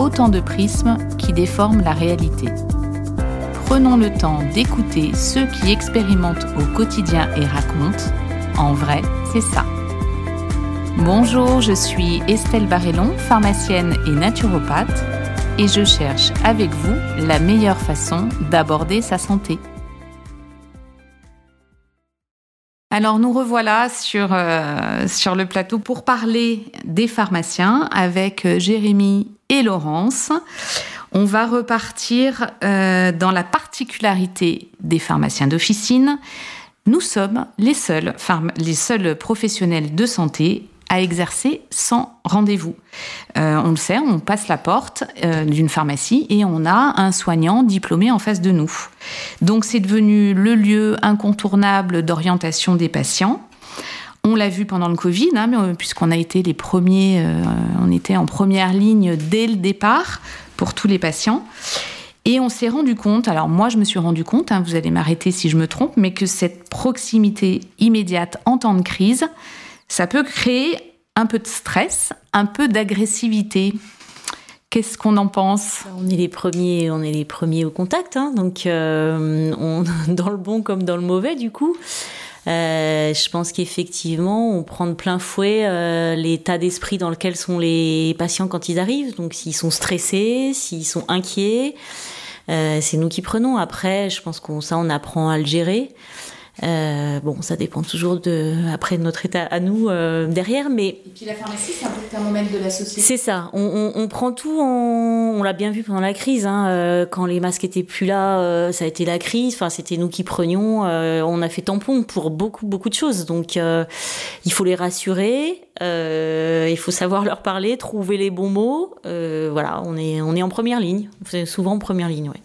autant de prismes qui déforment la réalité. Prenons le temps d'écouter ceux qui expérimentent au quotidien et racontent. En vrai, c'est ça. Bonjour, je suis Estelle Barrellon, pharmacienne et naturopathe, et je cherche avec vous la meilleure façon d'aborder sa santé. Alors nous revoilà sur, euh, sur le plateau pour parler des pharmaciens avec euh, Jérémy et Laurence. On va repartir euh, dans la particularité des pharmaciens d'officine. Nous sommes les seuls, professionnels de santé à exercer sans rendez-vous. Euh, on le sait, on passe la porte euh, d'une pharmacie et on a un soignant diplômé en face de nous. Donc c'est devenu le lieu incontournable d'orientation des patients. On l'a vu pendant le Covid, hein, euh, puisqu'on a été les premiers, on était en première ligne dès le départ pour tous les patients. Et on s'est rendu compte, alors moi je me suis rendu compte, hein, vous allez m'arrêter si je me trompe, mais que cette proximité immédiate en temps de crise, ça peut créer un peu de stress, un peu d'agressivité. Qu'est-ce qu'on en pense? On est les premiers, on est les premiers au contact, hein. donc euh, dans le bon comme dans le mauvais du coup. Euh, je pense qu'effectivement, on prend de plein fouet euh, l'état d'esprit dans lequel sont les patients quand ils arrivent. Donc, s'ils sont stressés, s'ils sont inquiets, c'est nous qui prenons. Après, je pense qu'on ça, on apprend à le gérer. Euh, bon, ça dépend toujours de, après de notre état à nous euh, derrière, mais. Et puis la pharmacie, c'est un peu le thermomètre de la société. C'est ça. On, on, on, prend tout. En, on l'a bien vu pendant la crise. Hein, euh, quand les masques étaient plus là, ça a été la crise. Enfin, c'était nous qui prenions. On a fait tampon pour beaucoup, beaucoup de choses. Donc, il faut les rassurer. il faut savoir leur parler, trouver les bons mots. voilà, on est, on est en première ligne. Souvent en première ligne, ouais.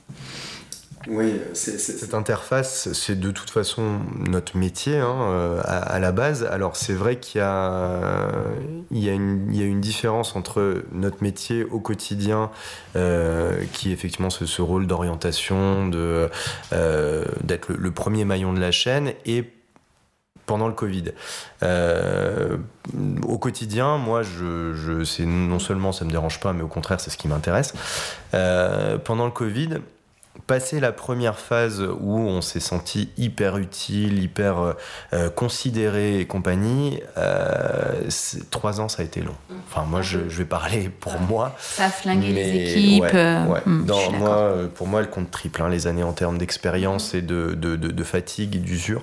Oui, cette interface, c'est de toute façon notre métier hein, euh, à, la base. Alors c'est vrai qu'il y, a une différence entre notre métier au quotidien, euh, qui est effectivement ce, rôle d'orientation, euh, d'être le, premier maillon de la chaîne, et pendant le Covid. au quotidien, moi, je, non seulement ça me dérange pas, mais au contraire, c'est ce qui m'intéresse. pendant le Covid, Passé la première phase où on s'est senti hyper utile, hyper euh, euh, considéré et compagnie, euh, trois ans ça a été long. Enfin moi je, je vais parler pour moi. Ça a flingué les équipes. Ouais, moi, pour moi elle compte triple hein, les années en termes d'expérience et de, de, de, fatigue et d'usure.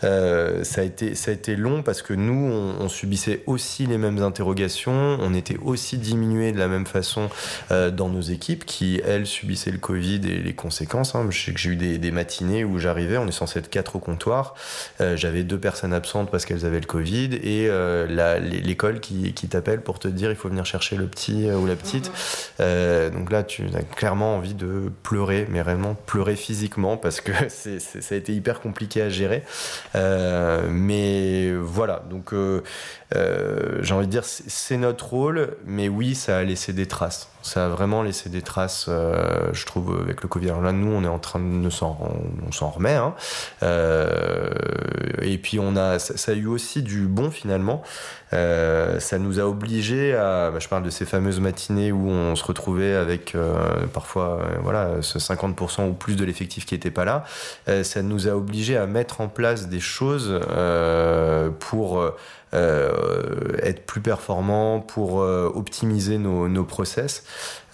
ça, a été, ça a été long parce que nous on, on, subissait aussi les mêmes interrogations, on était aussi diminué de la même façon dans nos équipes qui elles subissaient le Covid et les conséquences Hein. Je sais que j'ai eu des, matinées où j'arrivais, on est censé être quatre au comptoir. Euh, j'avais deux personnes absentes parce qu'elles avaient le Covid et euh, l'école qui, t'appelle pour te dire il faut venir chercher le petit euh, ou la petite. donc là, tu as clairement envie de pleurer, mais réellement pleurer physiquement parce que ça a été hyper compliqué à gérer. mais voilà, donc j'ai envie de dire c'est notre rôle, mais oui, ça a laissé des traces ça a vraiment laissé des traces, euh, je trouve, avec le Covid. Alors là, nous, on est en train de s'en, on s'en remet. Hein. Euh, et puis, on a, ça, a eu aussi du bon finalement. Euh, ça nous a obligés à, bah, je parle de ces fameuses matinées où on se retrouvait avec parfois, voilà, ce 50% ou plus de l'effectif qui n'était pas là. ça nous a obligés à mettre en place des choses pour euh, être plus performant, pour euh, optimiser nos, nos process.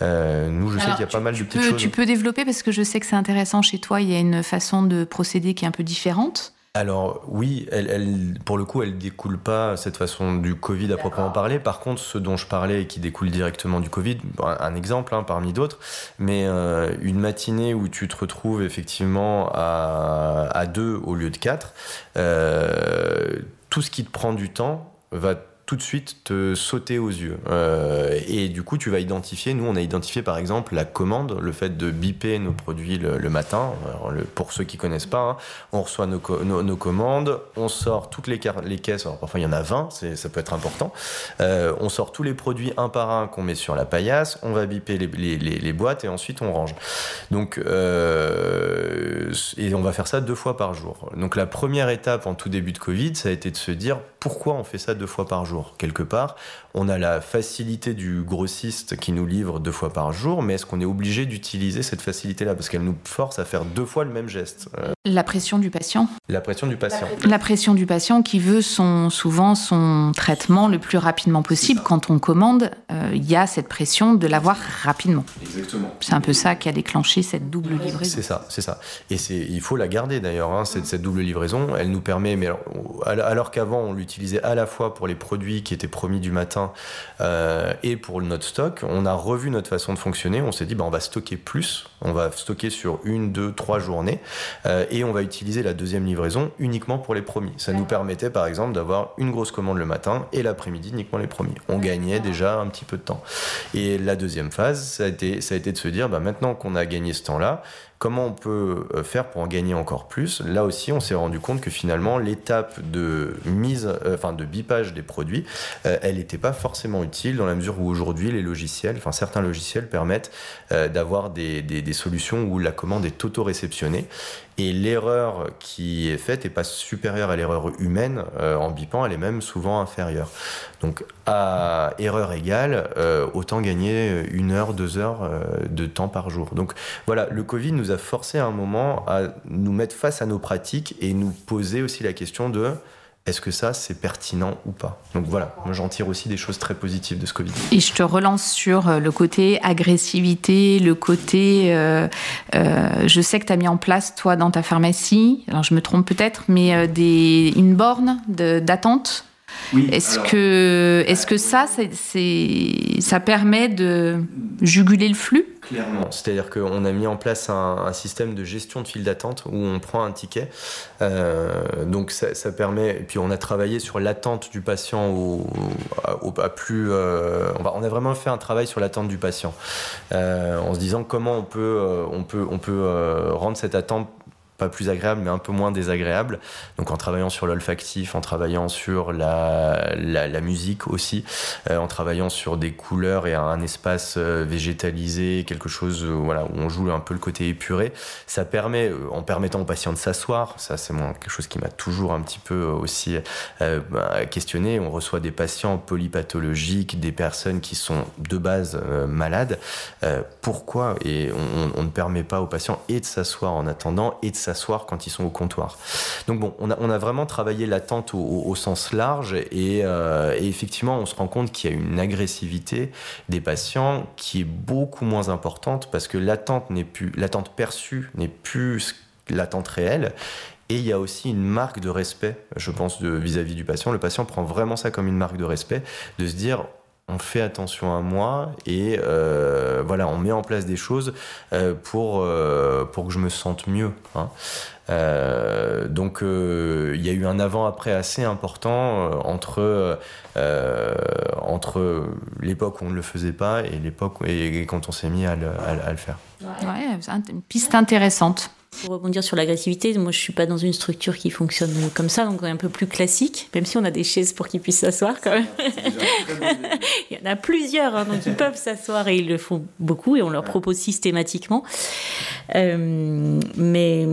Euh, nous, je sais qu'il y a pas mal de petites choses. Tu peux développer parce que je sais que c'est intéressant chez toi. Il y a une façon de procéder qui est un peu différente. Alors oui, elle, elle, pour le coup, elle découle pas cette façon du Covid à proprement parler. Par contre, ce dont je parlais et qui découle directement du Covid, un, exemple hein, parmi d'autres, mais euh, une matinée où tu te retrouves effectivement à, à deux au lieu de quatre, euh, tout ce qui te prend du temps va tout de suite te sauter aux yeux. et du coup, tu vas identifier, nous on a identifié par exemple la commande, le fait de biper nos produits le, matin. pour ceux qui connaissent pas, hein, on reçoit nos, nos, commandes, on sort toutes les, les caisses, alors parfois il y en a 20, ça peut être important. on sort tous les produits un par un qu'on met sur la paillasse, on va biper les, les, boîtes et ensuite on range. Donc, et on va faire ça deux fois par jour. Donc la première étape en tout début de Covid, ça a été de se dire pourquoi on fait ça deux fois par jour? Quelque part, on a la facilité du grossiste qui nous livre deux fois par jour, mais est-ce qu'on est obligé d'utiliser cette facilité-là? Parce qu'elle nous force à faire deux fois le même geste. Euh, la pression du patient La pression du patient. La pression du patient qui veut son, souvent son traitement le plus rapidement possible. Quand on commande, euh, il y a cette pression de l'avoir rapidement. Exactement. C'est un peu ça qui a déclenché cette double livraison. C'est ça, c'est ça. Et il faut la garder d'ailleurs, hein, cette, cette, double livraison. Elle nous permet, mais alors, alors qu'avant on l'utilisait à la fois pour les produits qui étaient promis du matin, euh, et pour notre stock, on a revu notre façon de fonctionner. On s'est dit, bah, on va stocker plus, on va stocker sur une, deux, trois journées, euh, et on va utiliser la deuxième livraison uniquement pour les promis. Ça nous permettait par exemple d'avoir une grosse commande le matin et l'après-midi uniquement les promis. On gagnait déjà un petit peu de temps. Et la deuxième phase, ça a été, ça a été de se dire, bah, maintenant qu'on a gagné ce temps-là, Comment on peut euh, faire pour en gagner encore plus. Là aussi, on s'est rendu compte que finalement, l'étape de mise, euh, enfin de bipage des produits, euh, elle n'était pas forcément utile dans la mesure où aujourd'hui, les logiciels, enfin certains logiciels permettent d'avoir des, des, solutions où la commande est auto-réceptionnée et l'erreur qui est faite n'est pas supérieure à l'erreur humaine en bipant, elle est même souvent inférieure. Donc à erreur égale, autant gagner une heure, deux heures de temps par jour. Donc voilà, le Covid nous a forcé à un moment à nous mettre face à nos pratiques et nous poser aussi la question de est-ce que ça, c'est pertinent ou pas Donc voilà, moi j'en tire aussi des choses très positives de ce Covid. Et je te relance sur euh, le côté agressivité, le côté... Euh, euh, je sais que tu as mis en place, toi, dans ta pharmacie, alors je me trompe peut-être, mais des, une borne d'attente oui, est-ce que, est que ça, c'est, ça permet de juguler le flux? Clairement. C'est-à-dire qu'on a mis en place un, système de gestion de file d'attente où on prend un ticket. Euh, donc ça, permet. Et puis on a travaillé sur l'attente du patient au, à plus. Euh, on, va, on, a vraiment fait un travail sur l'attente du patient euh, en se disant comment on peut, on peut, on peut rendre cette attente pas plus agréable, mais un peu moins désagréable. Donc en travaillant sur l'olfactif, en travaillant sur la, la, musique aussi, euh, en travaillant sur des couleurs et un, espace euh, végétalisé, quelque chose euh, voilà, où on joue un peu le côté épuré, ça permet, en permettant aux patients de s'asseoir, ça c'est quelque chose qui m'a toujours un petit peu aussi bah, questionné, on reçoit des patients polypathologiques, des personnes qui sont de base malades, pourquoi? Et on, on, ne permet pas aux patients et de s'asseoir en attendant et de s'asseoir quand ils sont au comptoir. Donc bon, on a, vraiment travaillé l'attente au, sens large euh, et, effectivement, on se rend compte qu'il y a une agressivité des patients qui est beaucoup moins importante parce que l'attente n'est plus, l'attente perçue n'est plus l'attente réelle. Et il y a aussi une marque de respect, je pense, vis-à-vis -vis du patient. Le patient prend vraiment ça comme une marque de respect, de se dire on fait attention à moi et euh, voilà, on met en place des choses euh, pour, euh, pour que je me sente mieux. Hein. donc il y a eu un avant-après assez important entre, entre l'époque où on ne le faisait pas et l'époque et, quand on s'est mis à le, à le faire. Ouais, une piste intéressante. Pour rebondir sur l'agressivité, moi je suis pas dans une structure qui fonctionne comme ça, donc un peu plus classique, même si on a des chaises pour qu'ils puissent s'asseoir quand même. Il y en a plusieurs, hein, donc ils peuvent s'asseoir et ils le font beaucoup et on leur propose systématiquement. Euh, mais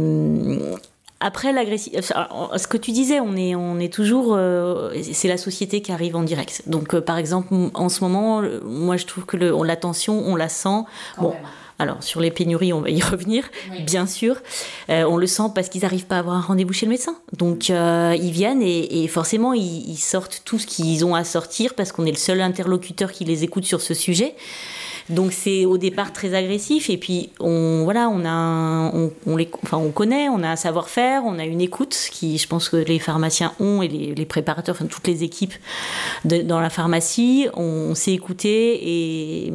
après l'agressivité, ce que tu disais, on est, on est toujours, euh, c'est la société qui arrive en direct. Donc euh, par exemple, en ce moment, moi je trouve que l'attention, on la sent. bon. Alors, sur les pénuries, on va y revenir, bien sûr. Euh, on le sent parce qu'ils n'arrivent pas à avoir un rendez-vous chez le médecin. Donc, euh, ils viennent et, forcément, ils, sortent tout ce qu'ils ont à sortir parce qu'on est le seul interlocuteur qui les écoute sur ce sujet. Donc c'est au départ très agressif et puis on voilà on a on, les connaît on a un savoir-faire on a une écoute qui je pense que les pharmaciens ont et les, préparateurs enfin toutes les équipes dans la pharmacie on, sait écouter et,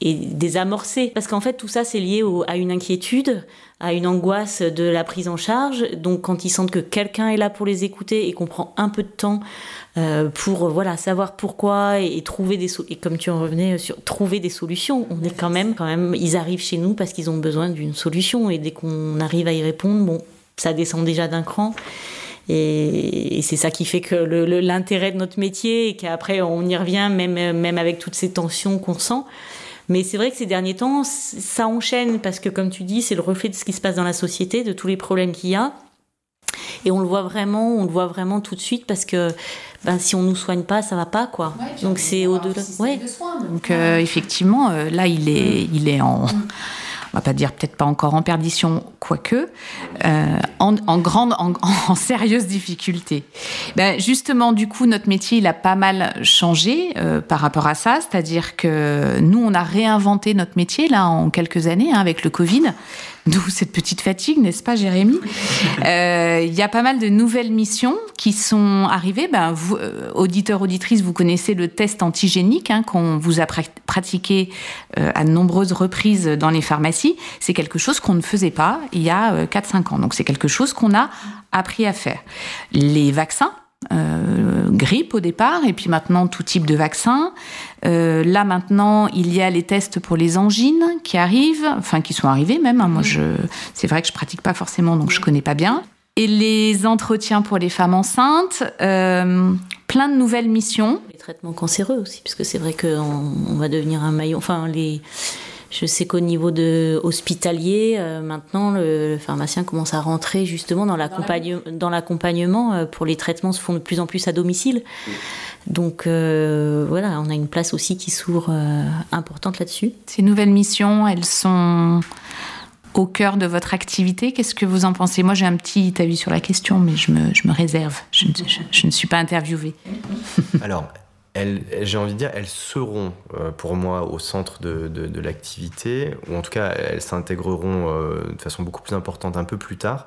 et, désamorcer. Parce qu'en fait tout ça c'est lié à une inquiétude à une angoisse de la prise en charge. Donc quand ils sentent que quelqu'un est là pour les écouter et qu'on prend un peu de temps euh, pour voilà savoir pourquoi et, trouver des et comme tu en revenais sur trouver des solutions, on est quand même quand même ils arrivent chez nous parce qu'ils ont besoin d'une solution et dès qu'on arrive à y répondre, bon ça descend déjà d'un cran. Et, c'est ça qui fait que l'intérêt de notre métier et qu'après on y revient même, même avec toutes ces tensions qu'on sent. Mais c'est vrai que ces derniers temps, ça enchaîne parce que, comme tu dis, c'est le reflet de ce qui se passe dans la société, de tous les problèmes qu'il y a. Et on le voit vraiment, on le voit vraiment tout de suite parce que ben, si on nous soigne pas, ça va pas quoi. donc c'est au-delà. Ouais. donc euh, effectivement, euh, là il est, il est en. On va pas dire peut-être pas encore en perdition, quoique, euh, en, grande, en, sérieuse difficulté. Ben justement, du coup, notre métier, il a pas mal changé euh, par rapport à ça, c'est-à-dire que nous, on a réinventé notre métier là en quelques années hein, avec le Covid. D'où cette petite fatigue, n'est-ce pas, Jérémy euh, Il y a pas mal de nouvelles missions qui sont arrivées. Ben, vous, euh, auditeurs, auditrices, vous connaissez le test antigénique hein, qu'on vous a pratiqué euh, à de nombreuses reprises dans les pharmacies. C'est quelque chose qu'on ne faisait pas il y a 4-5 ans. Donc c'est quelque chose qu'on a appris à faire. Les vaccins, euh, grippe au départ, et puis maintenant tout type de vaccin. Euh, là maintenant, il y a les tests pour les angines qui arrivent, enfin qui sont arrivés même. Hein. Moi, je, c'est vrai que je pratique pas forcément, donc je connais pas bien. Et les entretiens pour les femmes enceintes, euh, plein de nouvelles missions. Les traitements cancéreux aussi, puisque c'est vrai qu'on on va devenir un maillon. Enfin, les je sais qu'au niveau de hospitalier, euh, maintenant, le, pharmacien commence à rentrer justement dans l'accompagnement euh, pour les traitements se font de plus en plus à domicile. Donc euh, voilà, on a une place aussi qui s'ouvre importante là-dessus. Ces nouvelles missions, elles sont au cœur de votre activité. Qu'est-ce que vous en pensez? Moi, j'ai un petit avis sur la question, mais je me, je me réserve. Je, je, ne suis pas interviewée. Alors, j'ai envie de dire, elles seront euh, pour moi au centre de, de, l'activité, ou en tout cas elles s'intégreront euh, de façon beaucoup plus importante un peu plus tard,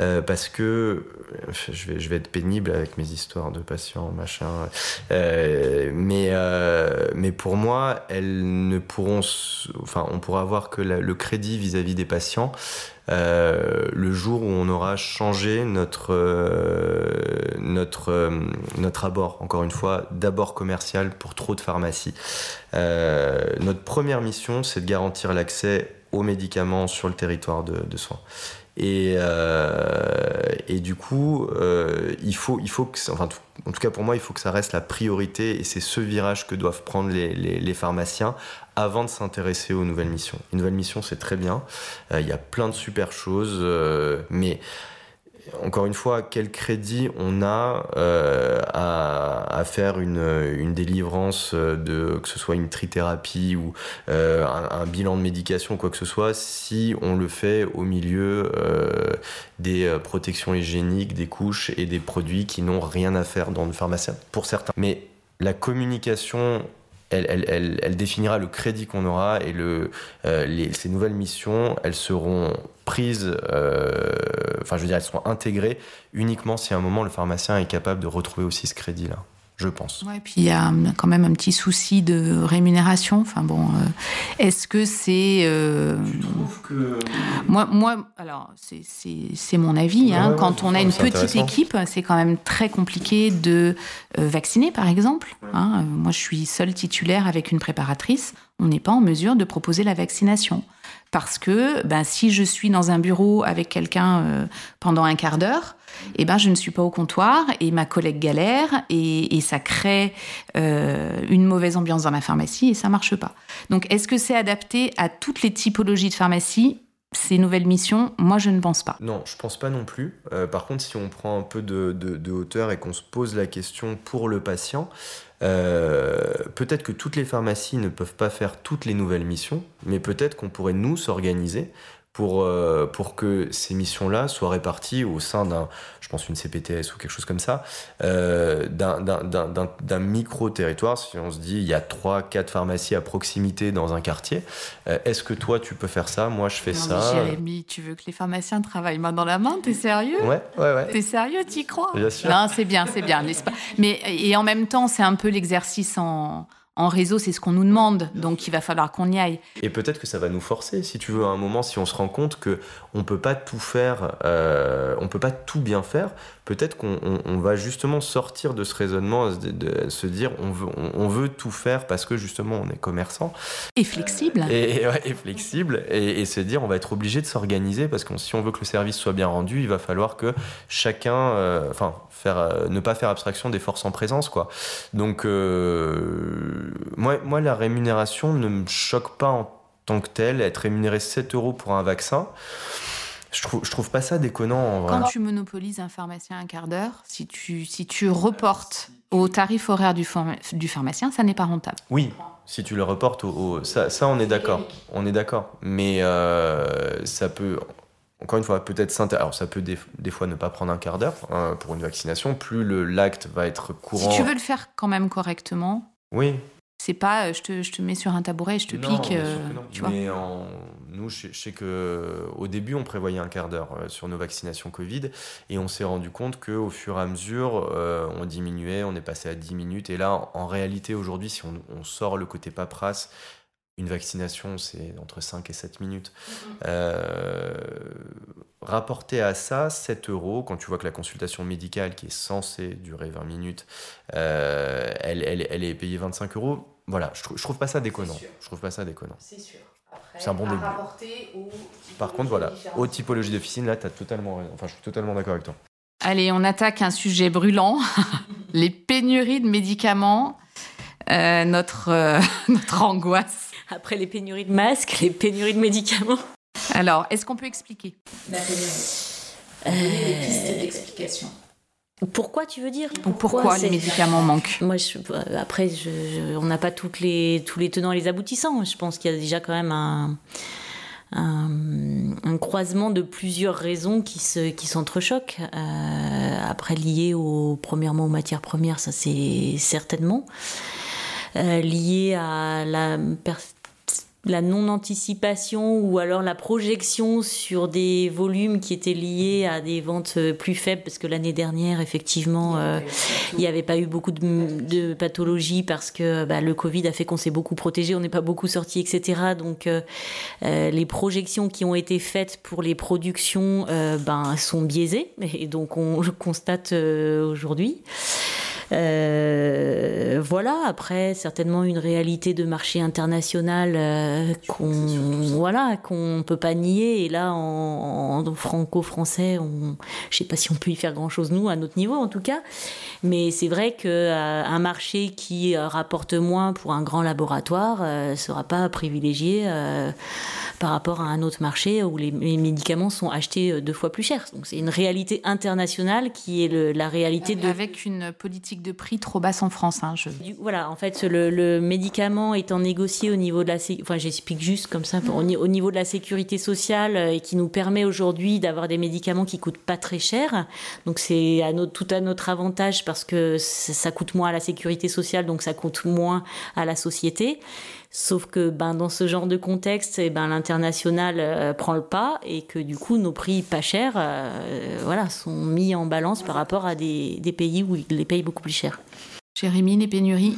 euh, parce que je vais, je vais être pénible avec mes histoires de patients, machin, mais, mais pour moi, elles ne pourront, enfin, on pourra avoir que le crédit vis-à-vis -vis des patients euh, le jour où on aura changé notre, euh, notre, euh, notre abord, encore une fois, d'abord commercial pour trop de pharmacies. notre première mission, c'est de garantir l'accès aux médicaments sur le territoire de soins. Et, et, du coup, il faut, il faut que, enfin, en tout cas pour moi, il faut que ça reste la priorité et c'est ce virage que doivent prendre les, les, les pharmaciens avant de s'intéresser aux nouvelles missions. Une nouvelle mission, c'est très bien. Euh, il y a plein de super choses, euh, mais encore une fois, quel crédit on a euh, à, faire une, délivrance de que ce soit une trithérapie ou un, un, bilan de médication quoi que ce soit si on le fait au milieu des protections hygiéniques, des couches et des produits qui n'ont rien à faire dans le pharmacien pour certains. Mais la communication elle, définira le crédit qu'on aura et euh, ces nouvelles missions, elles seront prises, euh, enfin je veux dire, elles seront intégrées uniquement si à un moment le pharmacien est capable de retrouver aussi ce crédit-là je pense. Ouais, puis il y a quand même un petit souci de rémunération. Enfin bon, euh, est-ce que c'est euh, que... moi, moi, alors c'est mon avis. Hein, quand on a une petite équipe, c'est quand même très compliqué de euh, vacciner, par exemple. Hein. Moi, je suis seule titulaire avec une préparatrice. On n'est pas en mesure de proposer la vaccination parce que ben, si je suis dans un bureau avec quelqu'un pendant un quart d'heure, eh ben, je ne suis pas au comptoir et ma collègue galère et, ça crée euh, une mauvaise ambiance dans ma pharmacie et ça marche pas. Donc, est-ce que c'est adapté à toutes les typologies de pharmacie? Ces nouvelles missions Moi, je ne pense pas. Non, je pense pas non plus. Euh, par contre, si on prend un peu de, hauteur et qu'on se pose la question pour le patient, euh, peut-être que toutes les pharmacies ne peuvent pas faire toutes les nouvelles missions, mais peut-être qu'on pourrait nous s'organiser pour, euh, pour que ces missions-là soient réparties au sein d'un, je pense, une CPTS ou quelque chose comme ça, euh, d'un micro-territoire. Si on se dit, il y a 3-4 pharmacies à proximité dans un quartier, euh, est-ce que toi, tu peux faire ça? Moi, je fais ça. Jérémy, tu veux que les pharmaciens travaillent main dans la main? T'es sérieux? Ouais, ouais, ouais. T'es sérieux? T'y crois? Bien sûr. Non, c'est bien, c'est bien. Mais, et en même temps, c'est un peu l'exercice en en réseau, c'est ce qu'on nous demande, donc il va falloir qu'on y aille. Et peut-être que ça va nous forcer, si tu veux, à un moment, si on se rend compte que on peut pas tout faire, euh, on peut pas tout bien faire. Peut-être qu'on va justement sortir de ce raisonnement, de, se dire on veut, on, veut tout faire parce que justement on est commerçant. Et flexible. Et, flexible, et, se dire on va être obligé de s'organiser parce que si on veut que le service soit bien rendu, il va falloir que chacun, euh, faire, euh, ne pas faire abstraction des forces en présence, quoi. Donc moi, moi, la rémunération ne me choque pas en tant que telle. Être rémunéré 7 euros pour un vaccin, je trouve, je trouve pas ça déconnant en vrai. Quand tu monopolises un pharmacien un quart d'heure, si tu, si tu reportes au tarif horaire du, du pharmacien, ça n'est pas rentable. Oui, si tu le reportes au. Ça, ça, on est d'accord. On est d'accord. Mais euh, ça peut. Encore une fois, peut-être Alors, ça peut des, des, fois ne pas prendre un quart d'heure hein, pour une vaccination. Plus l'acte va être courant. Si tu veux le faire quand même correctement. Oui. C'est pas euh, je te, je te, mets sur un tabouret et je te pique. Euh, tu vois. Mais en, nous, je, sais que au début, on prévoyait un quart d'heure euh, sur nos vaccinations Covid et on s'est rendu compte qu'au fur et à mesure, on diminuait, on est passé à 10 minutes. Et là, en réalité, aujourd'hui, si on, on, sort le côté paperasse, une vaccination, c'est entre 5 et 7 minutes. Mm-hmm. rapporté à ça, 7 euros, quand tu vois que la consultation médicale qui est censée durer 20 minutes, elle, elle, elle, est payée 25 euros, voilà, je, trouve, je trouve pas ça déconnant. Je trouve pas ça déconnant. C'est sûr. C'est un bon début. Par contre, voilà, aux typologies d'officine, là, tu as totalement Enfin, je suis totalement d'accord avec toi. Allez, on attaque un sujet brûlant les pénuries de médicaments. Euh, notre, euh, notre angoisse. Après les pénuries de masques, les pénuries de médicaments. Alors, est-ce qu'on peut expliquer La pénurie. des pistes d'explication. Pourquoi tu veux dire Pourquoi, les médicaments manquent Moi, euh, après, on n'a pas toutes les, tous les tenants et les aboutissants. Je pense qu'il y a déjà quand même un, un, croisement de plusieurs raisons qui se, qui s'entrechoquent. Euh, après, lié au premièrement aux matières premières, ça c'est certainement. Euh, lié à la la non-anticipation ou alors la projection sur des volumes qui étaient liés à des ventes euh, plus faibles, parce que l'année dernière, effectivement, il n'y avait pas eu beaucoup de, pathologies parce que bah, le Covid a fait qu'on s'est beaucoup protégé, on n'est pas beaucoup sorti, etc. Donc euh, euh, les projections qui ont été faites pour les productions ben, sont biaisées, et donc on le constate aujourd'hui. Euh, voilà, après, certainement une réalité de marché international euh, qu'on voilà, qu'on peut pas nier. Et là, en, franco-français, on, je sais pas si on peut y faire grand-chose, nous, à notre niveau en tout cas. Mais c'est vrai qu'un euh, marché qui rapporte moins pour un grand laboratoire ne sera pas privilégié par rapport à un autre marché où les, médicaments sont achetés deux fois plus cher. Donc c'est une réalité internationale qui est la réalité de... Avec une politique de prix trop basse en France. Hein, voilà, en fait, le, médicament étant négocié au niveau de la... Enfin, j'explique juste comme ça, au, niveau de la sécurité sociale euh, et qui nous permet aujourd'hui d'avoir des médicaments qui coûtent pas très cher. Donc c'est à notre, tout à notre avantage parce que ça coûte moins à la sécurité sociale, donc ça coûte moins à la société. Sauf que ben, dans ce genre de contexte, eh ben, l'international euh, prend le pas et que du coup nos prix pas chers euh, voilà, sont mis en balance par rapport à des, des pays où ils les payent beaucoup plus cher. Jérémy, les pénuries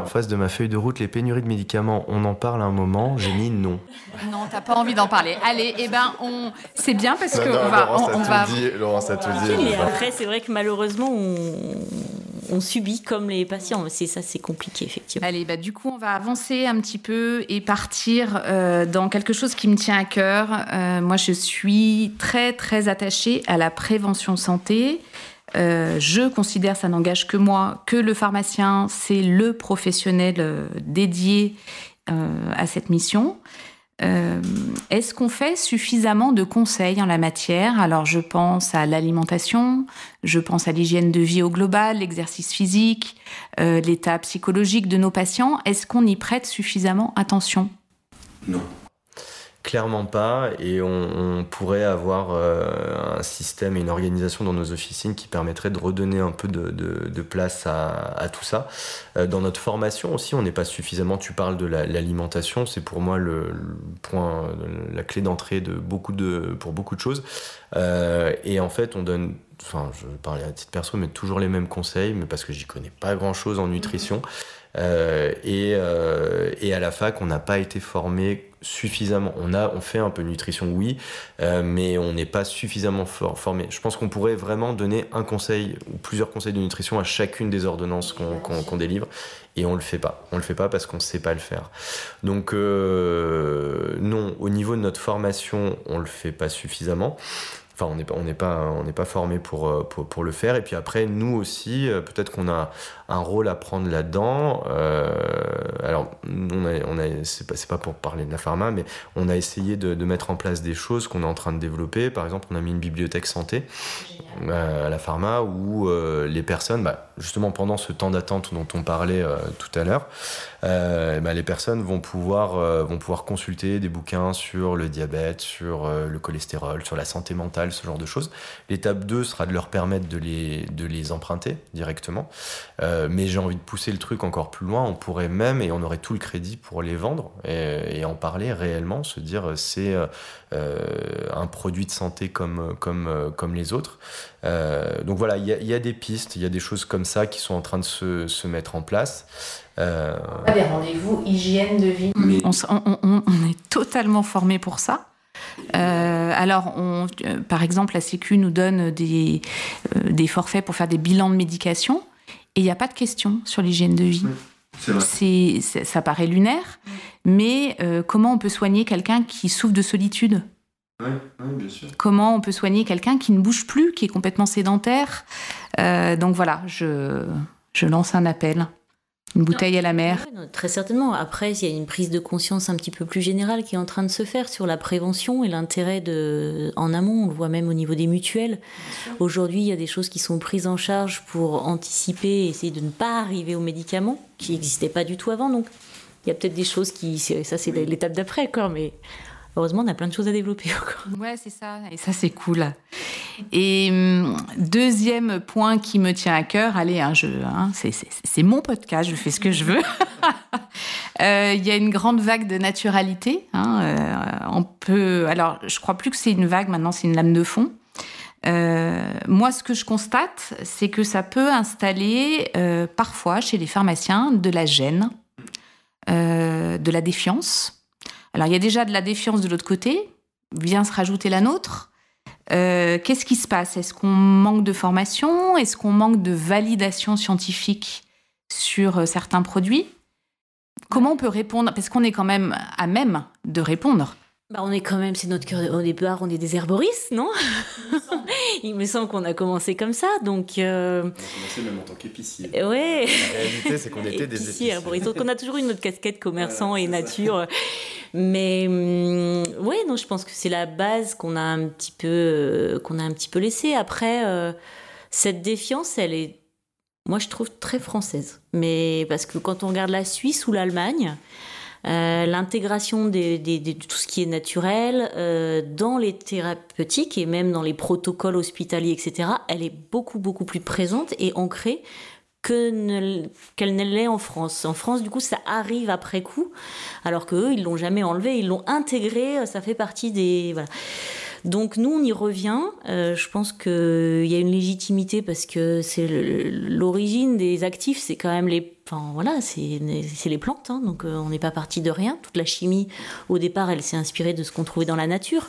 en face de ma feuille de route, les pénuries de médicaments, on en parle un moment, j'ai mis non. Non, t'as pas envie d'en parler. Allez, eh ben, on... c'est bien parce que on va... on, va... Dit, Laurent, ça tout dit. Et après, c'est vrai que malheureusement, on, subit comme les patients. C'est ça, c'est compliqué, effectivement. Allez, bah, du coup, on va avancer un petit peu et partir euh, dans quelque chose qui me tient à cœur. Euh, moi, je suis très, très attachée à la prévention santé. Euh, je considère, ça n'engage que moi, que le pharmacien, c'est le professionnel dédié à cette mission. Est-ce qu'on fait suffisamment de conseils en la matière? Alors je pense à l'alimentation, je pense à l'hygiène de vie au global, l'exercice physique, l'état psychologique de nos patients. Est-ce qu'on y prête suffisamment attention? Non. Clairement pas, et on, pourrait avoir euh, un système et une organisation dans nos officines qui permettrait de redonner un peu de, place à, tout ça. Euh, dans notre formation aussi, on n'est pas suffisamment, tu parles de l'alimentation, c'est pour moi le, point, la clé d'entrée de beaucoup de, pour beaucoup de choses. Euh, et en fait, on donne, enfin, je parle à titre perso, mais toujours les mêmes conseils, mais parce que j'y connais pas grand chose en nutrition. Et, et, à la fac, on n'a pas été formé suffisamment. On, a, on fait un peu de nutrition, oui, mais on n'est pas suffisamment formé. Je pense qu'on pourrait vraiment donner un conseil ou plusieurs conseils de nutrition à chacune des ordonnances qu'on délivre et on le fait pas. On le fait pas parce qu'on ne sait pas le faire. Donc euh, non, au niveau de notre formation, on le fait pas suffisamment. Enfin, on n'est pas, on n'est pas, on n'est pas formé pour, euh, pour, pour, le faire. Et puis après, nous aussi, euh, peut-être qu'on a un rôle à prendre là-dedans. Euh, alors, on a, on a, c'est pas, pour parler de la pharma, mais on a essayé de, de mettre en place des choses qu'on est en train de développer. Par exemple, on a mis une bibliothèque santé à la pharma où les personnes, bah, justement pendant ce temps d'attente dont on parlait tout à l'heure, bah, les personnes vont pouvoir, vont pouvoir consulter des bouquins sur le diabète, sur le cholestérol, sur la santé mentale ce genre de choses. L'étape 2 sera de leur permettre de les, de les emprunter directement. Euh, mais j'ai envie de pousser le truc encore plus loin. On pourrait même, et on aurait tout le crédit pour les vendre et, en parler réellement, se dire euh, c'est euh, un produit de santé comme, comme, comme les autres. donc voilà, il y, a des pistes, il y a des choses comme ça qui sont en train de se, se mettre en place. Euh... Des rendez-vous hygiène de vie. On, on, on, est totalement formé pour ça. Euh, alors, on, euh, par exemple, la Sécu nous donne des, euh, des forfaits pour faire des bilans de médication et il n'y a pas de question sur l'hygiène de vie. c'est ça paraît lunaire, mais comment on peut soigner quelqu'un qui souffre de solitude? Oui, bien sûr. Comment on peut soigner quelqu'un qui ne bouge plus, qui est complètement sédentaire? Donc voilà, je, je lance un appel une bouteille à la mer Très certainement. Après, il y a une prise de conscience un petit peu plus générale qui est en train de se faire sur la prévention et l'intérêt de, en amont. On le voit même au niveau des mutuelles. Aujourd'hui, il y a des choses qui sont prises en charge pour anticiper et essayer de ne pas arriver aux médicaments qui n'existaient pas du tout avant. Donc, il y a peut-être des choses qui, ça c'est l'étape d'après, quoi, mais heureusement, on a plein de choses à développer encore. Ouais, c'est ça. Et ça, c'est cool. Et hum, deuxième point qui me tient à cœur, allez, hein, hein, c'est mon podcast, je fais ce que je veux. Euh, il y a une grande vague de naturalité. Hein, euh, on peut, alors, je crois plus que c'est une vague, maintenant c'est une lame de fond. Euh, moi, ce que je constate, c'est que ça peut installer parfois chez les pharmaciens de la gêne, de la défiance alors il y a déjà de la défiance de l'autre côté, vient se rajouter la nôtre. Euh, qu'est-ce qui se passe? Est-ce qu'on manque de formation? Est-ce qu'on manque de validation scientifique sur euh, certains produits? Comment on peut répondre? Parce qu'on est quand même à même de répondre. Bah on est quand même, c'est notre cœur au départ, on est des herboristes, non? Il me semble qu'on a commencé comme ça, donc. Euh... On a commencé même en tant qu'épicier. Ouais. La réalité, c'est qu'on était des épiciers. herboristes. Donc on a toujours eu notre casquette commerçant et nature. Mais hum, ouais, non, je pense que c'est la base qu'on a un petit peu, euh, qu'on a un petit peu laissée. Après, euh, cette défiance, elle est, moi, je trouve très française. Mais parce que quand on regarde la Suisse ou l'Allemagne. Euh, l'intégration de tout ce qui est naturel euh, dans les thérapeutiques et même dans les protocoles hospitaliers, etc., elle est beaucoup, beaucoup plus présente et ancrée qu'elle ne l'est en France. En France, du coup, ça arrive après coup, alors qu'eux, ils l'ont jamais enlevé, ils l'ont intégré, ça fait partie des... Voilà. Donc nous, on y revient. Euh, je pense qu'il y a une légitimité parce que c'est l'origine des actifs, c'est quand même les, enfin voilà, c'est les plantes. Hein. donc euh, on n'est pas parti de rien. Toute la chimie, au départ, elle s'est inspirée de ce qu'on trouvait dans la nature.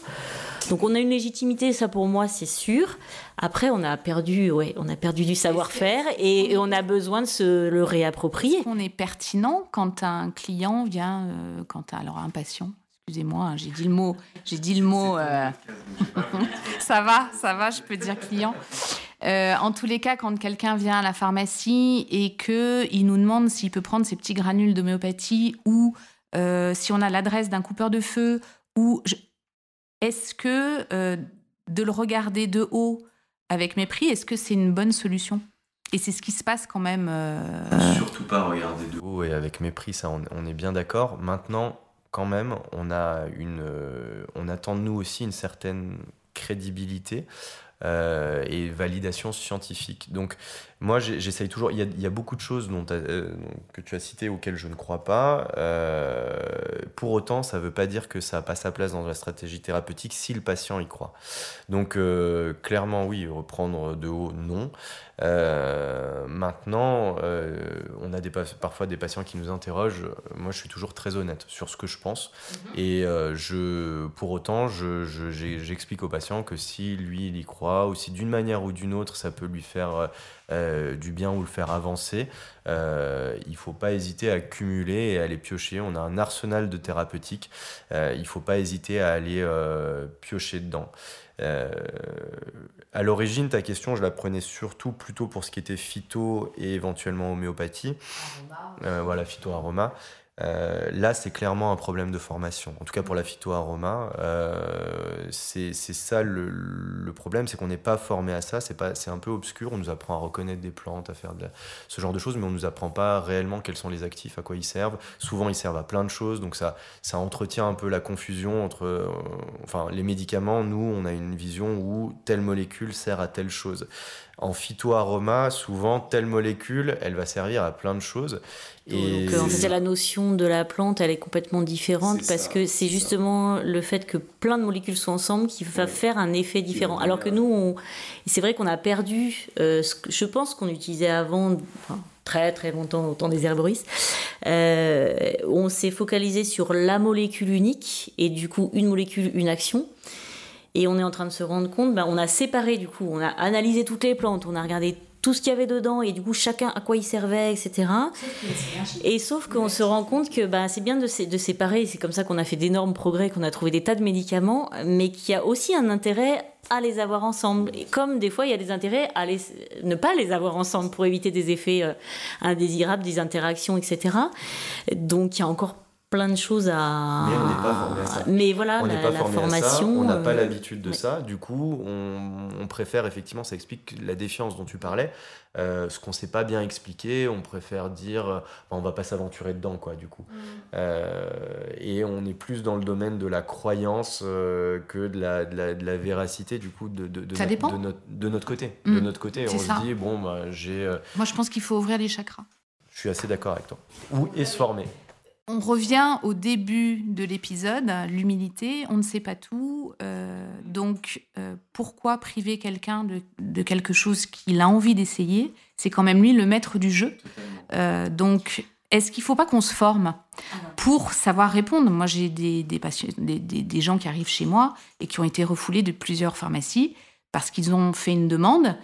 Donc on a une légitimité, ça pour moi c'est sûr. Après on a perdu, ouais, on a perdu du savoir-faire et, on a besoin de se le réapproprier. On est pertinent quand un client vient, euh, quand alors un patient Excusez-moi, hein, j'ai dit le mot. J'ai dit le mot. Euh, ça va, ça va, je peux dire client. Euh, en tous les cas, quand quelqu'un vient à la pharmacie et que il nous demande s'il peut prendre ses petits granules d'homéopathie ou euh, si on a l'adresse d'un coupeur de feu ou est-ce que de le regarder de haut avec mépris, est-ce que c'est une bonne solution? Et c'est ce qui se passe quand même. Surtout pas regarder de haut et avec mépris, ça on est bien d'accord. Maintenant, quand même, on, a une, euh, on attend de nous aussi une certaine crédibilité. Euh, et validation scientifique. Donc, moi, j'essaye toujours. Il y, a, il y, a, beaucoup de choses dont euh, que tu as citées auxquelles je ne crois pas. pour autant, ça ne veut pas dire que ça n'a pas sa place dans la stratégie thérapeutique si le patient y croit. Donc, clairement, oui, reprendre de haut, non. maintenant, on a des, parfois des patients qui nous interrogent. Moi, je suis toujours très honnête sur ce que je pense. Mhm. Et je, pour autant, j'explique je, au patient que si lui, il y croit, ou si d'une manière ou d'une autre, ça peut lui faire du bien ou le faire avancer, euh, il ne faut pas hésiter à cumuler et à aller piocher. On a un arsenal de thérapeutiques. Euh, il ne faut pas hésiter à aller euh, piocher dedans. à l'origine, ta question, je la prenais surtout plutôt pour ce qui était phyto et éventuellement homéopathie. voilà, phyto-aroma. Euh, là, c'est clairement un problème de formation. En tout cas, pour la phytoaroma, euh, c'est ça le, problème, c'est qu'on n'est pas formé à ça. C'est un peu obscur. On nous apprend à reconnaître des plantes, à faire de ce genre de choses, mais on nous apprend pas réellement quels sont les actifs, à quoi ils servent. Souvent, ils servent à plein de choses, donc ça, ça entretient un peu la confusion entre, euh, enfin, les médicaments. Nous, on a une vision où telle molécule sert à telle chose. En phytoaroma, souvent, telle molécule, elle va servir à plein de choses. Et Donc, en fait, la notion de la plante, elle est complètement différente parce que c'est justement le fait que plein de molécules sont ensemble qui va faire un effet différent. Alors que nous, c'est vrai qu'on a perdu, euh, ce que je pense qu'on utilisait avant, très très longtemps au temps des herboristes, euh, on s'est focalisé sur la molécule unique et du coup une molécule, une action. Et on est en train de se rendre compte, ben, on a séparé du coup, on a analysé toutes les plantes, on a regardé tout ce qu'il y avait dedans et du coup chacun à quoi il servait, etc. Et sauf qu'on se rend compte que ben, c'est bien de, de séparer, c'est comme ça qu'on a fait d'énormes progrès, qu'on a trouvé des tas de médicaments, mais qu'il y a aussi un intérêt à les avoir ensemble. Et comme des fois, il y a des intérêts à ne pas les avoir ensemble pour éviter des effets euh, indésirables, des interactions, etc. Donc il y a encore plein de choses à. Mais on n'est pas formé à ça. Mais voilà, on la, formation. on n'a pas euh, l'habitude de ça. Du coup, on, préfère effectivement, ça explique la défiance dont tu parlais. Euh, ce qu'on ne sait pas bien expliquer, on préfère dire euh, on va pas s'aventurer dedans, quoi, du coup. Mm. et on est plus dans le domaine de la croyance que de la, de la, véracité, du coup, de, de, de, notre, de notre côté. De notre côté, mm. on se dit bon, bah, j'ai. Moi, je pense qu'il faut ouvrir les chakras. Je suis assez d'accord avec toi. Ou et se former? On revient au début de l'épisode, l'humilité, on ne sait pas tout. Euh, donc, euh, pourquoi priver quelqu'un de, quelque chose qu'il a envie d'essayer? C'est quand même lui le maître du jeu. Euh, donc, est-ce qu'il ne faut pas qu'on se forme pour savoir répondre? Moi, j'ai des, des, gens qui arrivent chez moi et qui ont été refoulés de plusieurs pharmacies parce qu'ils ont fait une demande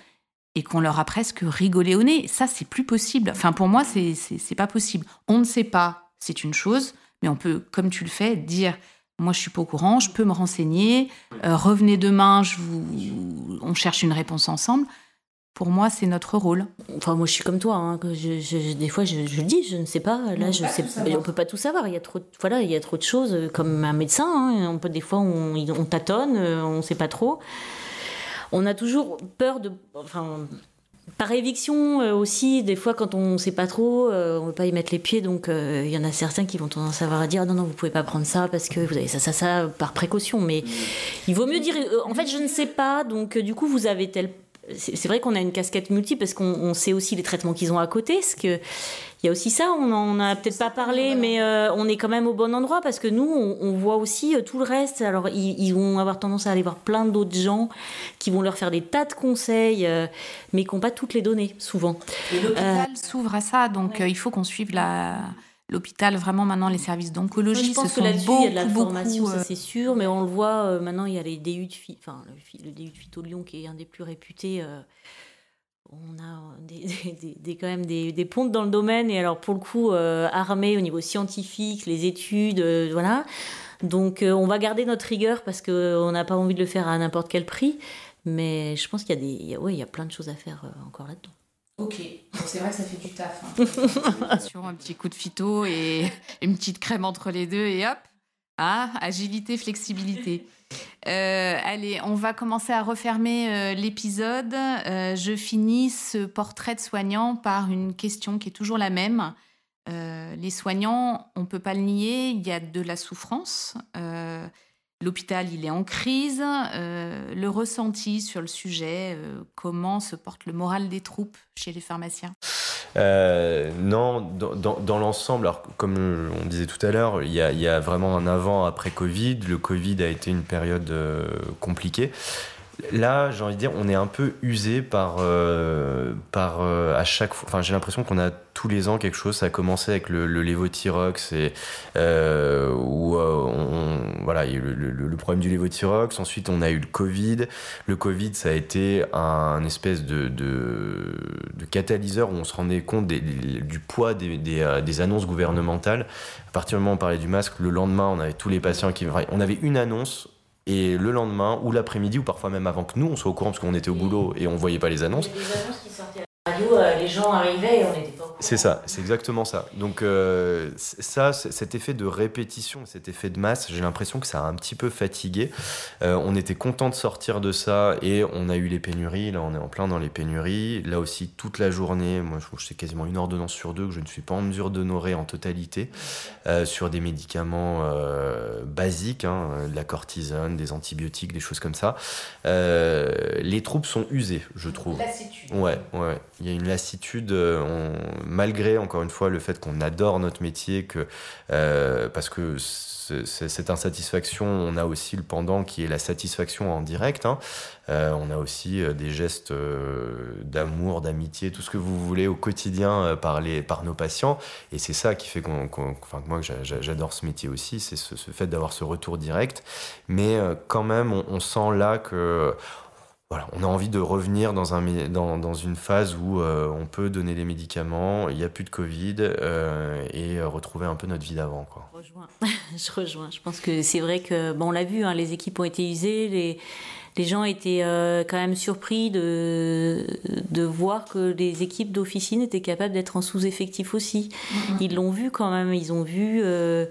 et qu'on leur a presque rigolé au nez. Ça, c'est plus possible. Enfin, pour moi, c'est pas possible. On ne sait pas c'est une chose, mais on peut, comme tu le fais, dire moi je suis pas au courant, je peux me renseigner, euh, revenez demain, je vous, on cherche une réponse ensemble. Pour moi, c'est notre rôle. Enfin, moi, je suis comme toi. Hein, des fois, je, je, dis, je ne sais pas. Là, on je sais, on peut pas tout savoir. Il y a trop, voilà, il y a trop de choses. Comme un médecin, hein, on peut des fois, on, on tâtonne, euh, on ne sait pas trop. On a toujours peur de, enfin, par éviction euh, aussi, des fois quand on ne sait pas trop, euh, on ne veut pas y mettre les pieds, donc euh, il y en a certains qui vont tendance à avoir à dire non, non, vous pouvez pas prendre ça parce que vous avez ça, ça, ça, par précaution. Mais il vaut mieux dire en fait, je ne sais pas, donc du coup, vous avez tel. C'est vrai qu'on a une casquette multiple parce qu'on sait aussi les traitements qu'ils ont à côté, que il y a aussi ça, on n'en a peut-être pas parlé, mais euh, on est quand même au bon endroit parce que nous, on, voit aussi euh, tout le reste. Alors, ils, vont avoir tendance à aller voir plein d'autres gens qui vont leur faire des tas de conseils, euh, mais qui n'ont pas toutes les données, souvent. L'hôpital s'ouvre à ça, donc il faut qu'on suive la l'hôpital, vraiment maintenant les services d'oncologie. Je pense que là-dessus, il y a de la formation, ça c'est sûr, mais on le voit maintenant, il y a les DU de, enfin, le, DU de Phyto Lyon qui est un des plus réputés on a des, quand même des, pontes dans le domaine et alors pour le coup euh, armés au niveau scientifique, les études, euh, voilà. Donc euh, on va garder notre rigueur parce qu'on n'a pas envie de le faire à n'importe quel prix, mais je pense qu'il y a des, il y a plein de choses à faire encore là-dedans. Ok, c'est vrai que ça fait du taf. Hein. Un petit coup de phyto et une petite crème entre les deux et hop, ah, agilité, flexibilité. Euh, allez, on va commencer à refermer euh, l'épisode. Euh, je finis ce portrait de soignant par une question qui est toujours la même. les soignants, on ne peut pas le nier, il y a de la souffrance. L'hôpital, il est en crise. le ressenti sur le sujet, comment se porte le moral des troupes chez les pharmaciens? Euh, non, dans, l'ensemble, comme on disait tout à l'heure, il y, a, vraiment un avant après Covid. Le Covid a été une période euh, compliquée. Là, j'ai envie de dire, on est un peu usé par, euh, par euh, à chaque fois. Enfin, j'ai l'impression qu'on a tous les ans quelque chose. Ça a commencé avec le, le Levothyrox et euh, où voilà, il y a eu le, problème du Levothyrox. Ensuite, on a eu le Covid. Le Covid, ça a été un, espèce de, de, catalyseur où on se rendait compte du poids des, des, annonces gouvernementales. À partir du moment où on parlait du masque, le lendemain, on avait tous les patients qui. On avait une annonce et le lendemain, ou l'après-midi, ou parfois même avant que nous, on soit au courant, parce qu'on était au boulot et on voyait pas les annonces. Il y avait des annonces qui sortaient à la radio, les gens arrivaient et on n'était pas au courant. C'est ça, c'est exactement ça. Donc euh, ça, cet effet de répétition, cet effet de masse, j'ai l'impression que ça a un petit peu fatigué. Euh, on était content de sortir de ça et on a eu les pénuries. Là, on est en plein dans les pénuries. Là aussi, toute la journée, moi, je trouve que c'est quasiment une ordonnance sur deux que je ne suis pas en mesure d'honorer en totalité euh, sur des médicaments basiques, hein, de la cortisone, des antibiotiques, des choses comme ça. Les troupes sont usées, je trouve. Lassitude. Ouais, ouais. Il y a une lassitude. On malgré encore une fois le fait qu'on adore notre métier, que, euh, parce que cette insatisfaction, on a aussi le pendant qui est la satisfaction en direct. Hein. Euh, on a aussi euh, des gestes d'amour, d'amitié, tout ce que vous voulez au quotidien par, les, par nos patients. Et c'est ça qui fait qu'on, que moi j'adore ce métier aussi, c'est ce, fait d'avoir ce retour direct. Mais quand même, on sent là que voilà, on a envie de revenir dans, un, dans, dans une phase où euh, on peut donner les médicaments, il n'y a plus de Covid euh, et retrouver un peu notre vie d'avant. Quoi. Je rejoins. je rejoins. Je pense que c'est vrai que, bon, on l'a vu, hein, les équipes ont été usées, les, les gens étaient euh, quand même surpris de, de voir que les équipes d'officine étaient capables d'être en sous-effectif aussi. Mm -hmm. Ils l'ont vu quand même, ils ont vu euh,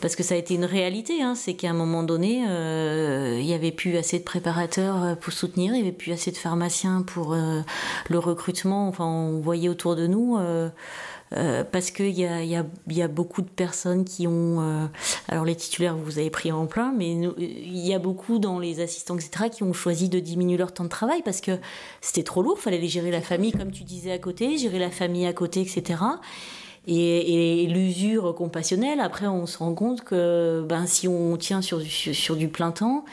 parce que ça a été une réalité, hein, c'est qu'à un moment donné, euh, il n'y avait plus assez de préparateurs pour soutenir, il n'y avait plus assez de pharmaciens pour euh, le recrutement. Enfin, on voyait autour de nous. Euh, euh, parce qu'il y a, beaucoup de personnes qui ont... Euh, alors les titulaires, vous avez pris en plein, mais il y a beaucoup dans les assistants, etc., qui ont choisi de diminuer leur temps de travail parce que c'était trop lourd, il fallait les gérer la famille, comme tu disais, à côté, gérer la famille à côté, etc. Et, et l'usure compassionnelle, après, on se rend compte que ben, si on tient sur du, sur du plein temps,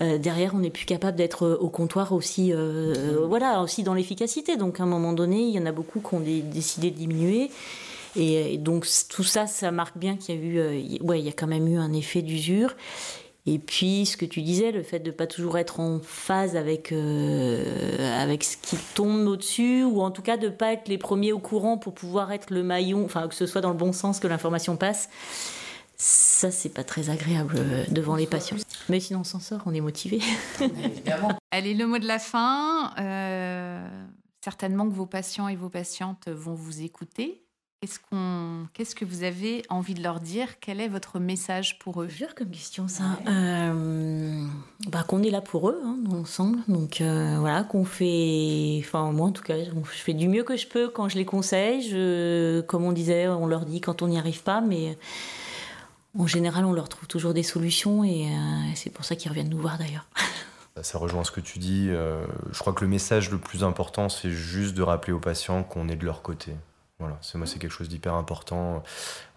euh, derrière, on n'est plus capable d'être au comptoir aussi, euh, voilà, aussi dans l'efficacité. Donc, à un moment donné, il y en a beaucoup qui ont décidé de diminuer. Et, et, donc, tout ça, ça marque bien qu'il y a eu, euh, ouais, il y a quand même eu un effet d'usure. Et puis, ce que tu disais, le fait de ne pas toujours être en phase avec, euh, avec ce qui tombe au-dessus, ou en tout cas de ne pas être les premiers au courant pour pouvoir être le maillon, enfin, que ce soit dans le bon sens que l'information passe, ça, c'est pas très agréable euh, devant les patients. Mais sinon, on s'en sort, on est motivé. Allez, le mot de la fin. Euh, certainement que vos patients et vos patientes vont vous écouter. Qu'est-ce, qu'on, qu'est-ce que vous avez envie de leur dire? Quel est votre message pour eux? Dur comme question, ça. Euh, bah, qu'on est là pour eux, hein, ensemble. Donc euh, voilà, qu'on fait. Enfin, moi en tout cas, je fais du mieux que je peux quand je les conseille. Je, comme on disait, on leur dit quand on n'y arrive pas, mais en général, on leur trouve toujours des solutions et euh, c'est pour ça qu'ils reviennent nous voir d'ailleurs. Ça rejoint ce que tu dis. Euh, je crois que le message le plus important, c'est juste de rappeler aux patients qu'on est de leur côté. Voilà, c'est moi c'est quelque chose d'hyper important.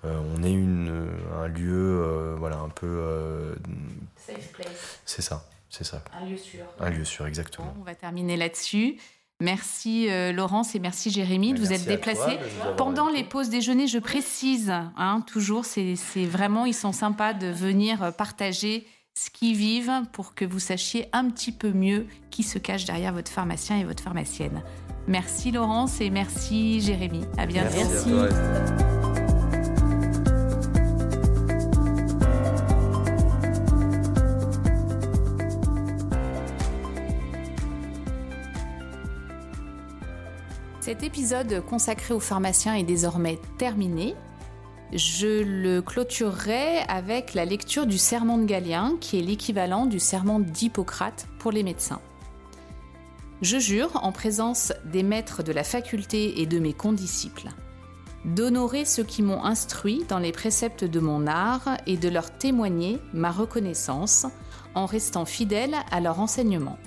Euh, on est une, un lieu, euh, voilà, un peu. Euh, Safe place. C'est ça, c'est ça. Un lieu sûr. Un lieu sûr, exactement. Bon, on va terminer là-dessus. Merci euh, Laurence et merci Jérémy de vous être déplacés. Pendant les pauses déjeuner, je précise, hein, toujours, c'est vraiment, ils sont sympas de venir partager ce qu'ils vivent pour que vous sachiez un petit peu mieux qui se cache derrière votre pharmacien et votre pharmacienne. Merci Laurence et merci Jérémy. À bientôt. Merci. merci. Cet épisode consacré aux pharmaciens est désormais terminé. Je le clôturerai avec la lecture du serment de Galien, qui est l'équivalent du serment d'Hippocrate pour les médecins. Je jure, en présence des maîtres de la faculté et de mes condisciples, d'honorer ceux qui m'ont instruit dans les préceptes de mon art et de leur témoigner ma reconnaissance en restant fidèle à leur enseignement,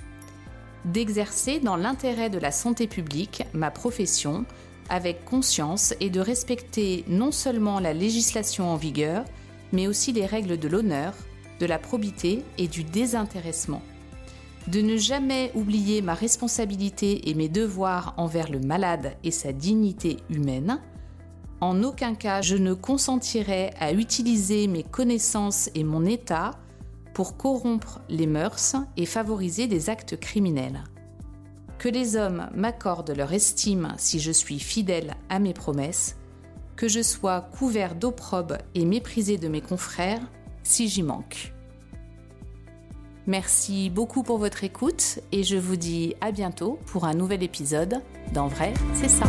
d'exercer dans l'intérêt de la santé publique ma profession avec conscience et de respecter non seulement la législation en vigueur, mais aussi les règles de l'honneur, de la probité et du désintéressement de ne jamais oublier ma responsabilité et mes devoirs envers le malade et sa dignité humaine. En aucun cas je ne consentirai à utiliser mes connaissances et mon état pour corrompre les mœurs et favoriser des actes criminels. Que les hommes m'accordent leur estime si je suis fidèle à mes promesses, que je sois couvert d'opprobre et méprisé de mes confrères si j'y manque. Merci beaucoup pour votre écoute et je vous dis à bientôt pour un nouvel épisode d'En vrai, c'est ça.